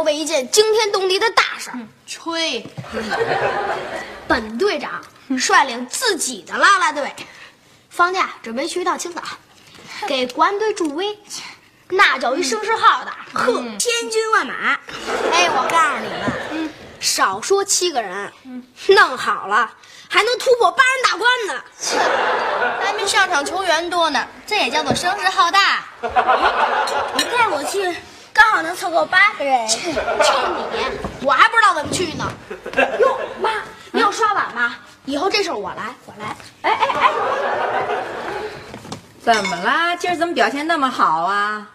筹备一件惊天动地的大事儿。吹。本队长率领自己的啦啦队，放假准备去一趟青岛，给国安队助威，那叫一声势浩大，呵，千军万马。哎，我告诉你们，嗯少说七个人，弄好了还能突破八人大关呢。还没上场球员多呢，这也叫做声势浩大。你带我去，刚好能凑够八个人。就你，我还不知道怎么去呢。哟，妈，你要刷碗吗？以后这事儿我来，我来。哎哎哎，怎么啦？今儿怎么表现那么好啊？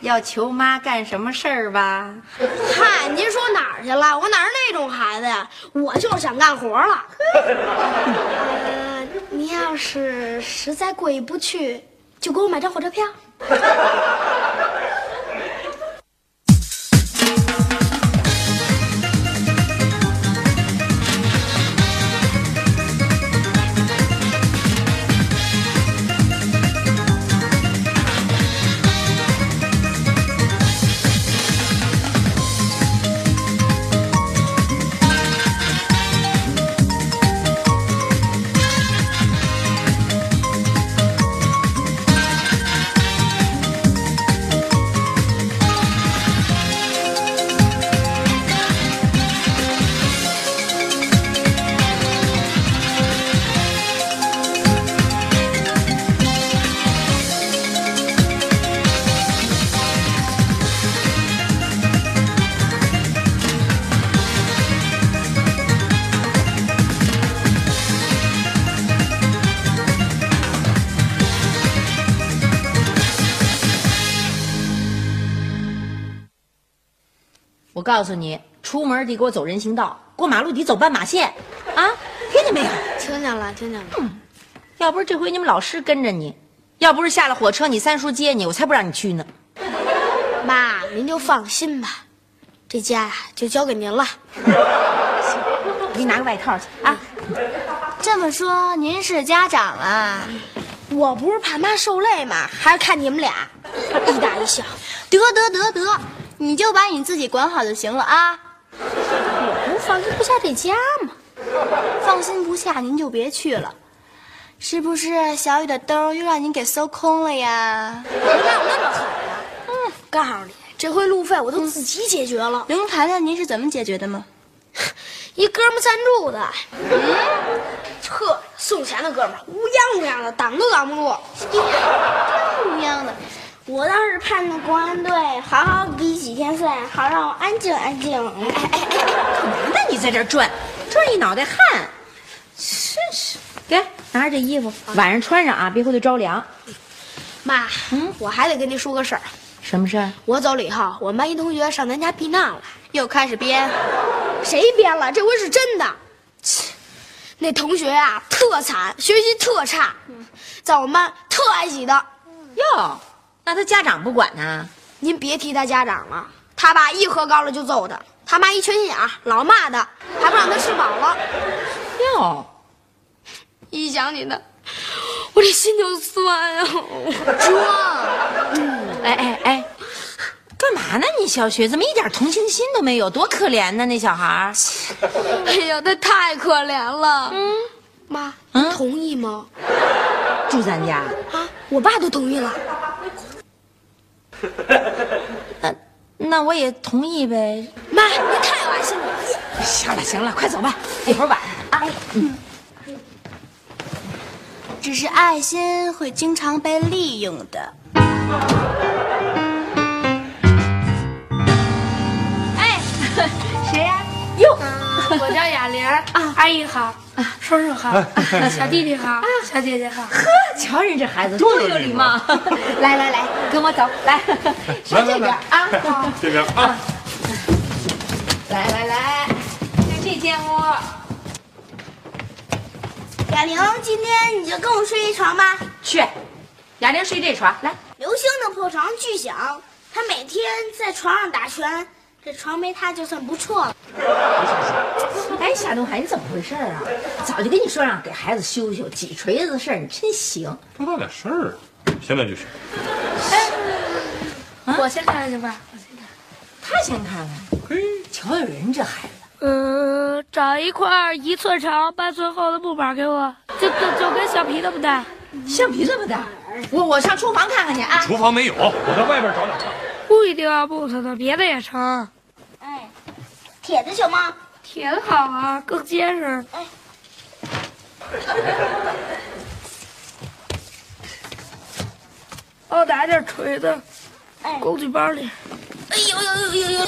要求妈干什么事儿吧？嗨，您说哪儿去了？我哪是那种孩子呀？我就是想干活了。呃，您要是实在过意不去，就给我买张火车票。我告诉你，出门得给我走人行道，过马路得走斑马线，啊，听见没有？听见了，听见了。要不是这回你们老师跟着你，要不是下了火车你三叔接你，我才不让你去呢。妈，您就放心吧，这家呀就交给您了。我 给你拿个外套去啊。这么说，您是家长啊？我不是怕妈受累吗？还是看你们俩 一大一小。得得得得，你就把你自己管好就行了啊。我不放心不下这家吗？放心不下，您就别去了。是不是小雨的兜又让您给搜空了呀？哪有那么狠呀？嗯，告诉你，这回路费我都自己解决了。能谈谈您是怎么解决的吗？一哥们赞助的，嗯，呵，送钱的哥们儿乌泱乌泱的，挡都挡不住。乌央的，我倒是盼着公安队好好比几天赛，好让我安静安静。哎哎哎，干嘛呢？你在这转，转一脑袋汗，真是。给，拿着这衣服，晚上穿上啊，别回头着凉。妈，嗯，我还得跟您说个事儿。什么事儿？我走了以后，我们班一同学上咱家避难了。又开始编。谁编了？这回是真的。切，那同学啊，特惨，学习特差，在我们班特挨挤的。哟，那他家长不管呢？您别提他家长了，他爸一喝高了就揍他，他妈一缺心眼儿，老骂他，还不让他吃饱了。哟，一想起他，我这心就酸啊。装。哎哎哎，干嘛呢？你小雪怎么一点同情心都没有？多可怜呢，那小孩儿。哎呀，他太可怜了。嗯，妈，您同意吗？住咱家？啊，我爸都同意了。那 那我也同意呗。妈，您太有爱心了。行了行了，快走吧，一会儿晚上啊。嗯，只是爱心会经常被利用的。叫雅玲啊，阿姨好，叔叔好，小弟弟好，小姐姐好。呵，瞧人这孩子多有礼貌。来来来，跟我走，来，上这边啊。这边啊。来来来，看这间屋。雅玲，今天你就跟我睡一床吧。去，雅玲睡这床。来，刘星的破床巨响，他每天在床上打拳，这床没塌就算不错了。哎，夏东海，你怎么回事啊？早就跟你说让给孩子修修，几锤子的事儿，你真行。多大点事儿，现在就去。我先看看去吧。我先看。他先看看，嘿，瞧有人这孩子。嗯，找一块一寸长半寸厚的木板给我，就就就跟橡皮那么大。橡皮这么大，我我上厨房看看去啊。厨房没有，我在外边找找看。不一定要木头的，别的也成。哎，铁的行吗？铁的好啊，更结实。哎，帮我拿点锤子，哎工具包里。哎呦呦呦呦呦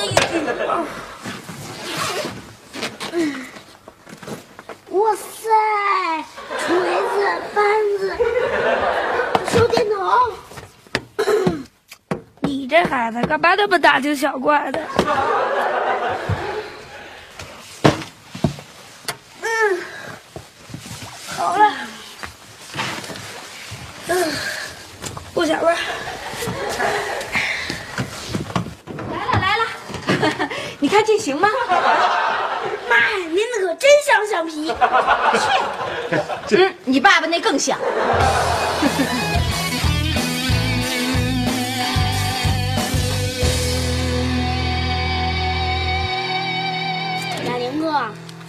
呦！哇塞，锤子、扳子、手电筒，你这孩子干嘛那么大惊小怪的？嗯，好了。嗯，顾小妹，来了来了，你看这行吗？妈呀，您那可真像橡皮。去嗯，你爸爸那更像。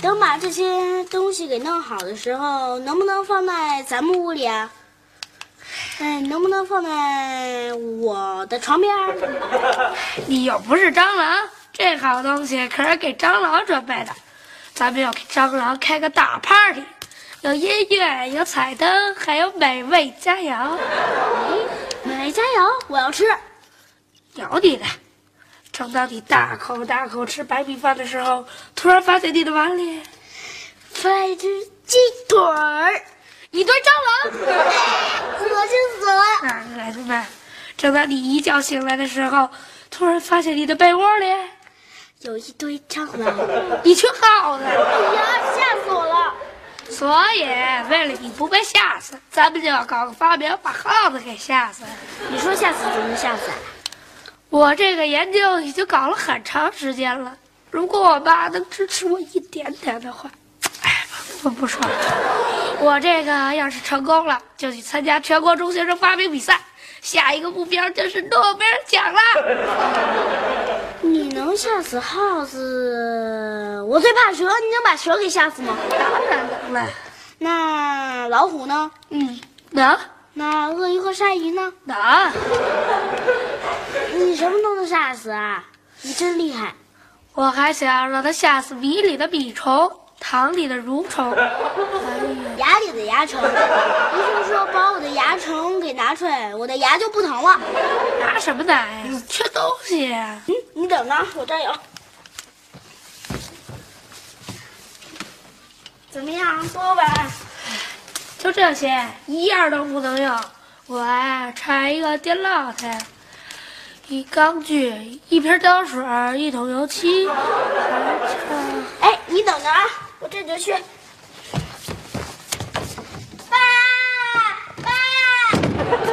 等把这些东西给弄好的时候，能不能放在咱们屋里啊？哎，能不能放在我的床边儿？你又不是蟑螂，这好东西可是给蟑螂准备的。咱们要给蟑螂开个大 party，有音乐，有彩灯，还有美味佳肴。美味佳肴，我要吃。有你的！正当你大口大口吃白米饭的时候，突然发现你的碗里放一只鸡腿儿，一堆蟑螂。恶心死了！啊，孩子们，正当你一觉醒来的时候，突然发现你的被窝里有一堆蟑螂，一群耗子。哎呀，吓死我了！所以，为了你不被吓死，咱们就要搞个发明，把耗子给吓死。你说吓死就能吓死？我这个研究已经搞了很长时间了，如果我爸能支持我一点点的话，哎，不不说了。我这个要是成功了，就去参加全国中学生发明比赛，下一个目标就是诺贝尔奖啦。你能吓死耗子？我最怕蛇，你能把蛇给吓死吗？当然能了，那老虎呢？嗯，能那鳄鱼和鲨鱼呢？能。你什么都能吓死啊！你真厉害！我还想让他吓死米里的米虫，糖里的蠕虫。哎，牙里的牙虫，医生说把我的牙虫给拿出来，我的牙就不疼了。拿什么拿呀？缺东西呀。嗯，你等着，我这儿有。怎么样，多吧？就这些，一样都不能用。我啊，差一个电烙铁，一钢锯，一瓶胶水，一桶油漆…哎，你等着啊，我这就去。爸，爸，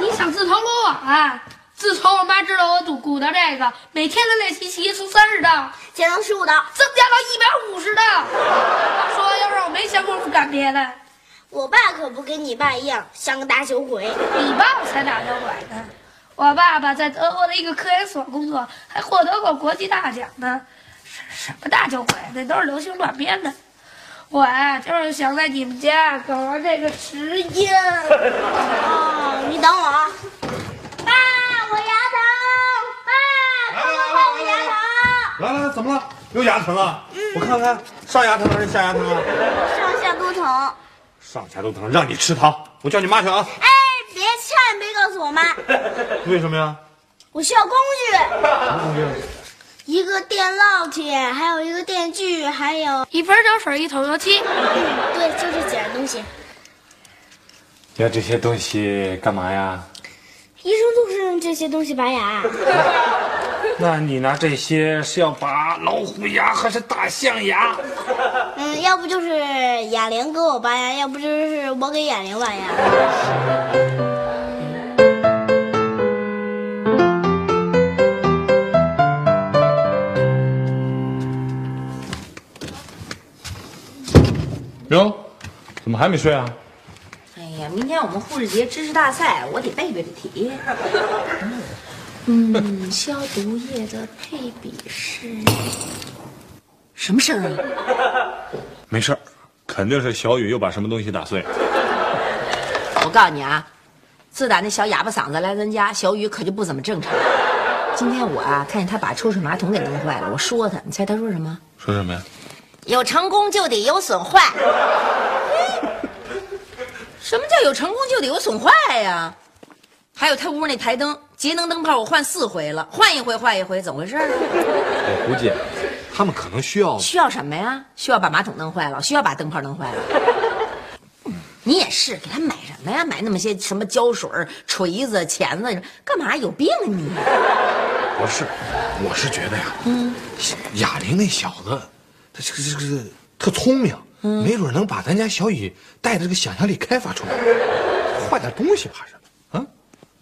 你想自投罗网啊？自从我妈知道我赌鼓捣这个，每天的练习期从三十道减到十五道。增加到一百五十道。她说要让我没闲工夫干别的，我爸可不跟你爸一样，像个大酒鬼。你爸才打酒鬼呢。我爸爸在德国的一个科研所工作，还获得过国际大奖呢。什什么大酒鬼？那都是流行乱编的。我呀、就是想在你们家搞完这个实验。哦，你等我啊。爸，我牙疼。爸，快快看我牙疼。来来来，怎么了？又牙疼啊？我看看，上牙疼还是下牙疼啊？上下都疼。上下都疼，让你吃糖，我叫你妈去啊。千万别告诉我妈，为什么呀？我需要工具，什么工具？一个电烙铁，还有一个电锯，还有，一盆胶水，一桶油漆。对，就这几样东西。要这些东西干嘛呀？医生都是用这些东西拔牙。那你拿这些是要拔老虎牙还是大象牙？嗯，要不就是哑铃给我拔牙，要不就是我给哑铃拔牙。哟，怎么还没睡啊？哎呀，明天我们护士节知识大赛，我得背背这题。嗯，消毒液的配比是什么事儿啊？没事儿，肯定是小雨又把什么东西打碎了。我告诉你啊，自打那小哑巴嗓子来咱家，小雨可就不怎么正常。今天我啊，看见他把抽水马桶给弄坏了，我说他，你猜他说什么？说什么呀？有成功就得有损坏。什么叫有成功就得有损坏呀？还有他屋那台灯，节能灯泡我换四回了，换一回坏一回，怎么回事啊？我估计他们可能需要需要什么呀？需要把马桶弄坏了，需要把灯泡弄坏了。你也是，给他买什么呀？买那么些什么胶水、锤子、钳子，干嘛？有病啊你！不是，我是觉得呀，嗯，哑铃那小子，他这个这个这个特聪明，没准能把咱家小雨带的这个想象力开发出来，换点东西怕什么？啊？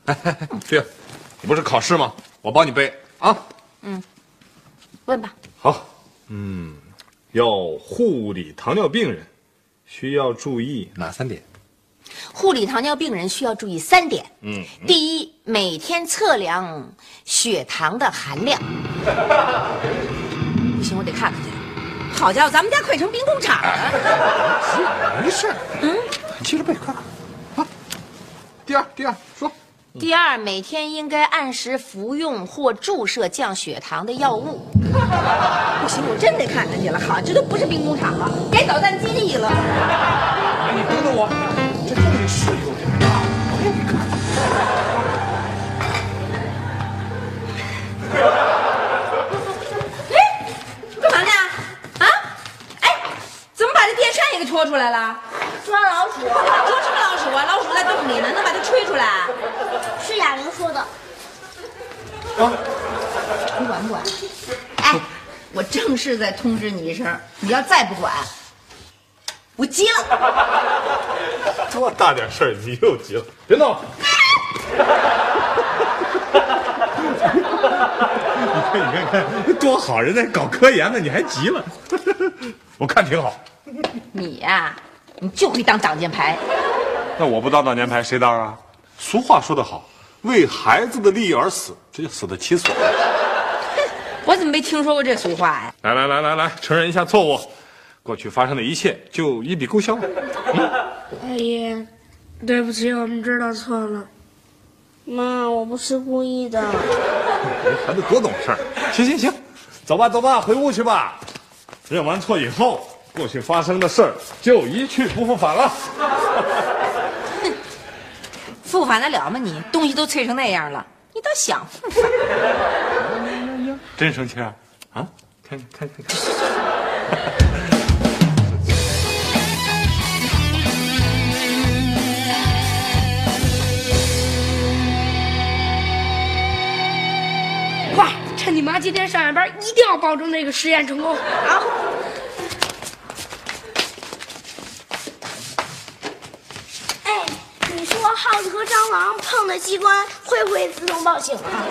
哎哎哎，对呀，你不是考试吗？我帮你背啊。嗯问吧。好，嗯，要护理糖尿病人，需要注意哪三点？护理糖尿病人需要注意三点。嗯，第一，每天测量血糖的含量。不行，我得看看去。好家伙，咱们家快成兵工厂了。没事儿，嗯，接着背，快快。啊，第二，第二说，第二，每天应该按时服用或注射降血糖的药物。不行，我真得看看去了。好，这都不是兵工厂了，该导弹基地了。你等等我，出来了？抓老鼠捉什么老鼠啊？老鼠在洞里呢，能把它吹出来？是哑铃说的。你管不管？哎，我正式再通知你一声，你要再不管，我急了。多大点事儿你又急了？别闹！你看，你看，看，多好，人家搞科研呢，你还急了？我看挺好。你呀、你就会当挡箭牌。那我不当挡箭牌，谁当啊？俗话说得好，为孩子的利益而死，这就死得其所。我怎么没听说过这俗话呀？来来来来来，承认一下错误，过去发生的一切就一笔勾销。阿姨，对不起，我们知道错了。妈，我不是故意的。这孩子多懂事儿。行行行，走吧走吧，回屋去吧。认完错以后，过去发生的事儿就一去不复返了。复返得了吗你？东西都碎成那样了，你倒想复返？真生气啊？啊？看看看。快，趁你妈今天上下班，一定要保证这个实验成功。好。哎，你说耗碰的机关会不会自动报警啊？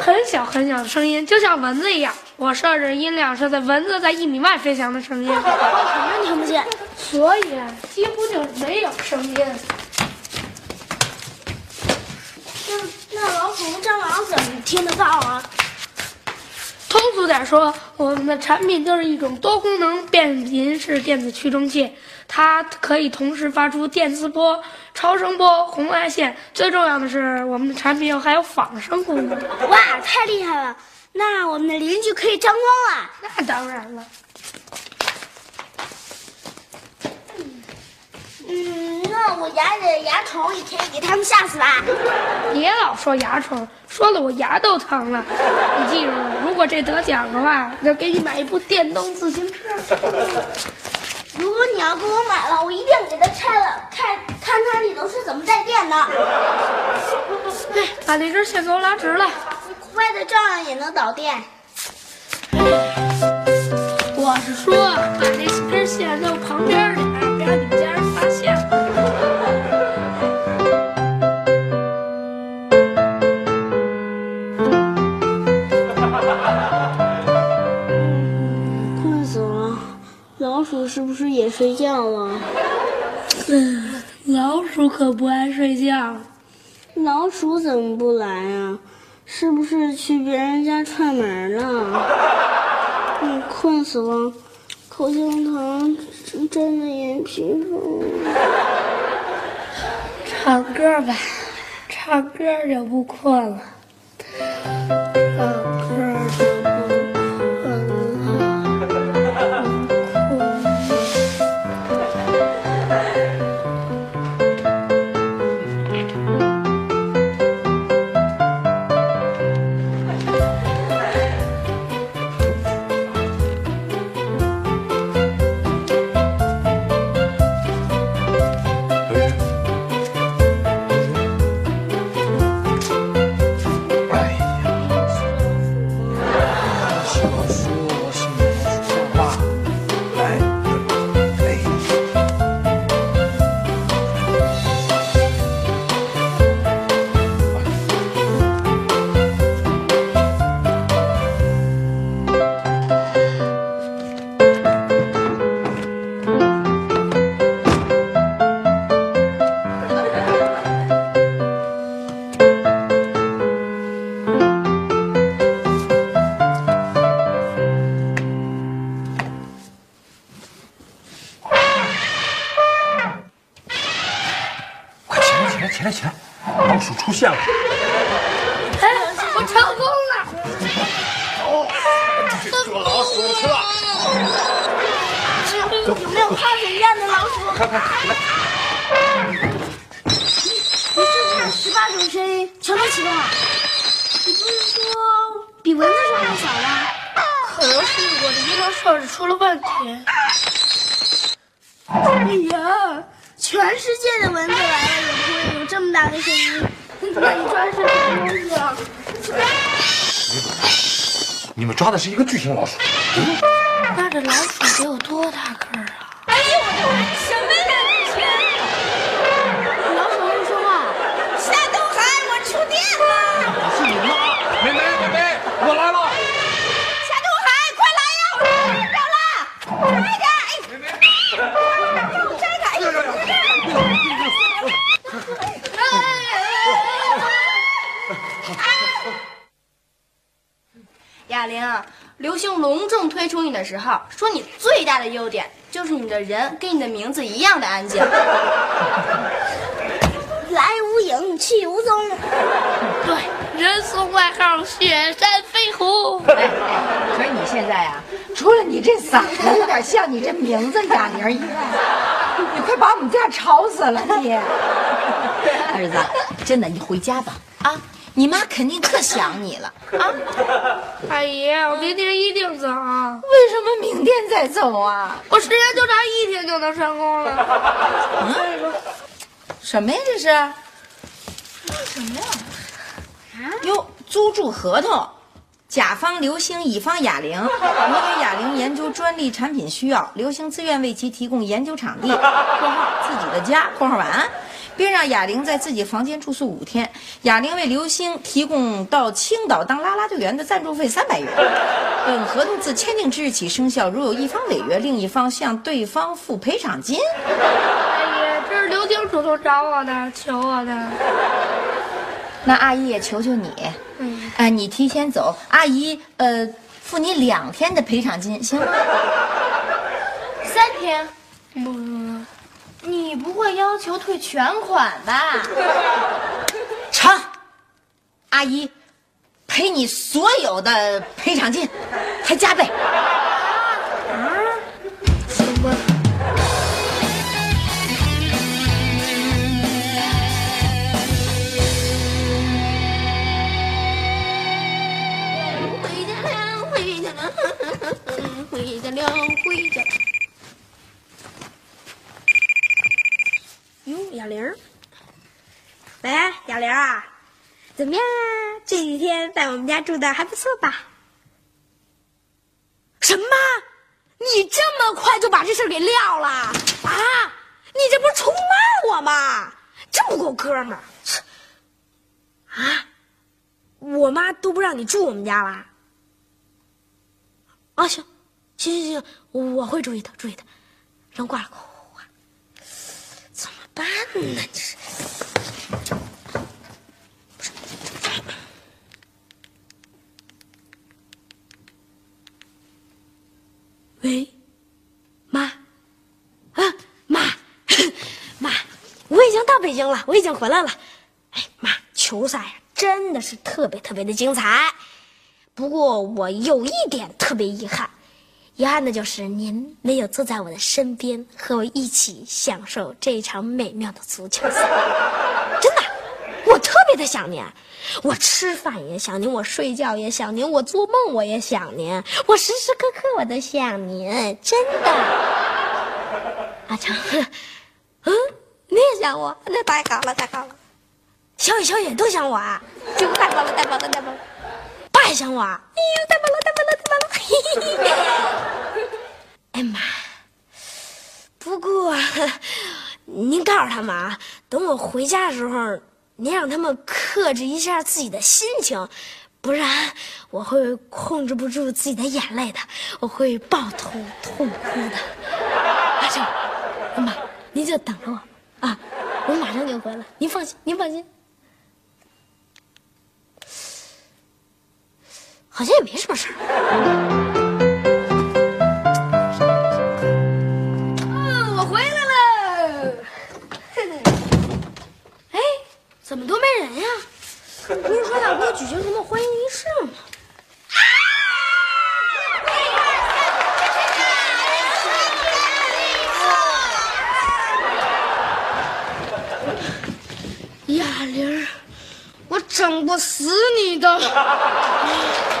很小很小的声音，就像蚊子一样。我设置音量是在蚊子在一米外飞翔的声音，我肯定听不见。所以几乎就没有声音。那那老鼠和蟑螂怎么听得到啊？通俗点说，我们的产品就是一种多功能变频式电子驱动器，它可以同时发出电磁波、超声波、红外线。最重要的是，我们的产品还有仿生功能。哇，太厉害了！那我们的邻居可以沾光了。那当然了。嗯，那我牙里的牙虫也可以给他们吓死吧？别老说牙虫，说的我牙都疼了。你记住，如果这得奖的话，就给你买一部电动自行车。如果你要给我买了，我一定给它拆了，看看它里头是怎么带电的。哎，把那根线给我拉直了。坏的照样也能导电。哎我是说把那根线弄旁边困死了，口香糖粘在眼皮上。唱歌吧，唱歌就不困了。唱你们抓的是一个巨型老鼠。那这老鼠得有多大个儿啊？老鼠会说话。是你妈，妹妹，妹妹，我来了。哑铃，流星隆重推出你的时候，说你最大的优点就是你的人跟你的名字一样的安静。来无影，去无踪。对，人送外号“雪山飞狐可是你现在啊，除了你这嗓子有点像你这名字哑铃以外，你快把我们家吵死了你！儿子，真的，你回家吧啊！你妈肯定特想你了啊！”。阿姨，我明天一定走。为什么明天再走啊？我时间就差一天就能成功了。什么呀这是？什么呀？啊哟，租住合同，甲方刘星，乙方哑铃，由于哑铃研究专利产品需要，刘星自愿为其提供研究场地（括号自己的家）（括号完），并让哑铃在自己房间住宿五天。哑铃为刘星提供到青岛当啦啦队员的赞助费三百元。本合同自签订之日起生效，如有一方违约，另一方向对方付赔偿金。阿姨，这是刘星主动找我的，求我的。那阿姨也求求你，嗯，哎，你提前走，阿姨呃付你两天的赔偿金，行吗？三天，不，你不会要求退全款吧？成，阿姨赔你所有的赔偿金，还加倍。行吧。回家了，回家了，回家了，回家。哟，哑铃。喂，哑铃啊，怎么样啊？这几天在我们家住的还不错吧？什么？你这么快就把这事给撂了啊？你这不是出卖我吗？这么够哥们儿，啊？我妈都不让你住我们家了？啊，行，行行行，我会注意的，注意的。扔挂了，办呢？这是。喂，妈，啊妈，妈，我已经到北京了，我已经回来了。哎妈，球赛，真的是特别特别的精彩。不过我有一点特别遗憾，遗憾的就是您没有坐在我的身边，和我一起享受这一场美妙的足球赛。真的，我特别的想您。我吃饭也想您，我睡觉也想您，我做梦我也想您，我时时刻刻我都想您，真的。阿强，嗯，你也想我，那太好了，太好了。小雨、小雨都想我啊，就太棒了，太棒了，太棒了。太想我，哎呦，太棒了，太棒了，太棒了。哎妈，不过您告诉他们啊，等我回家的时候。您让他们克制一下自己的心情，不然我会控制不住自己的眼泪的，我会抱头痛哭的。阿成，妈，您就等着我啊，我马上就回来，您放心，您放心。好像也没什么事儿。怎么都没人呀？不是说要给我举行什么欢迎仪式吗？哑铃，我整不死你的！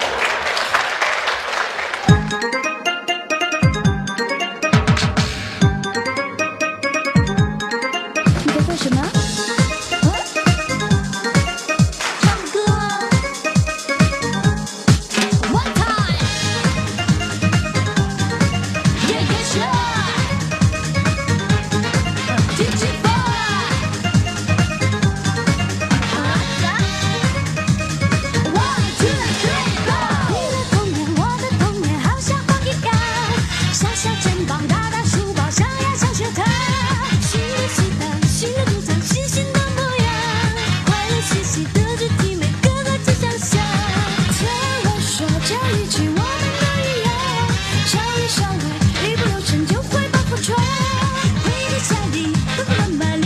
一不留神就会把风吹。回到家里妈妈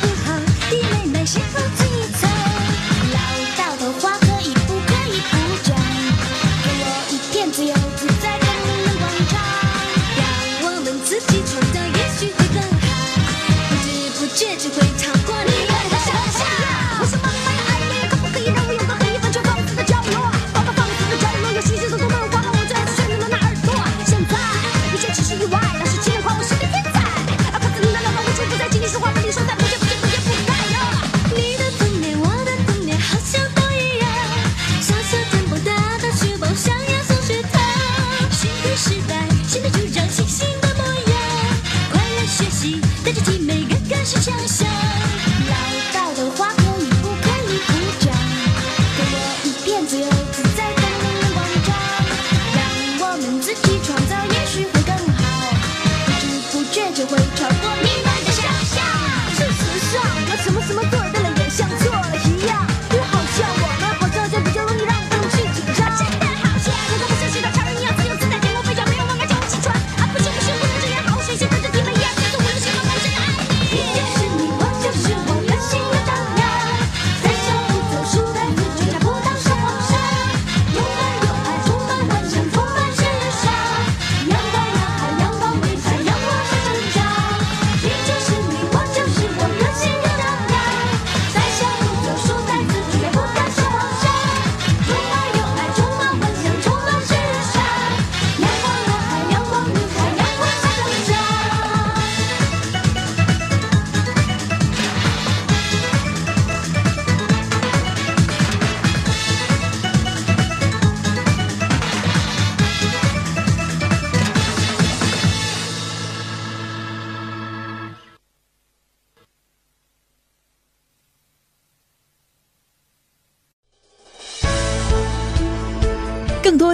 不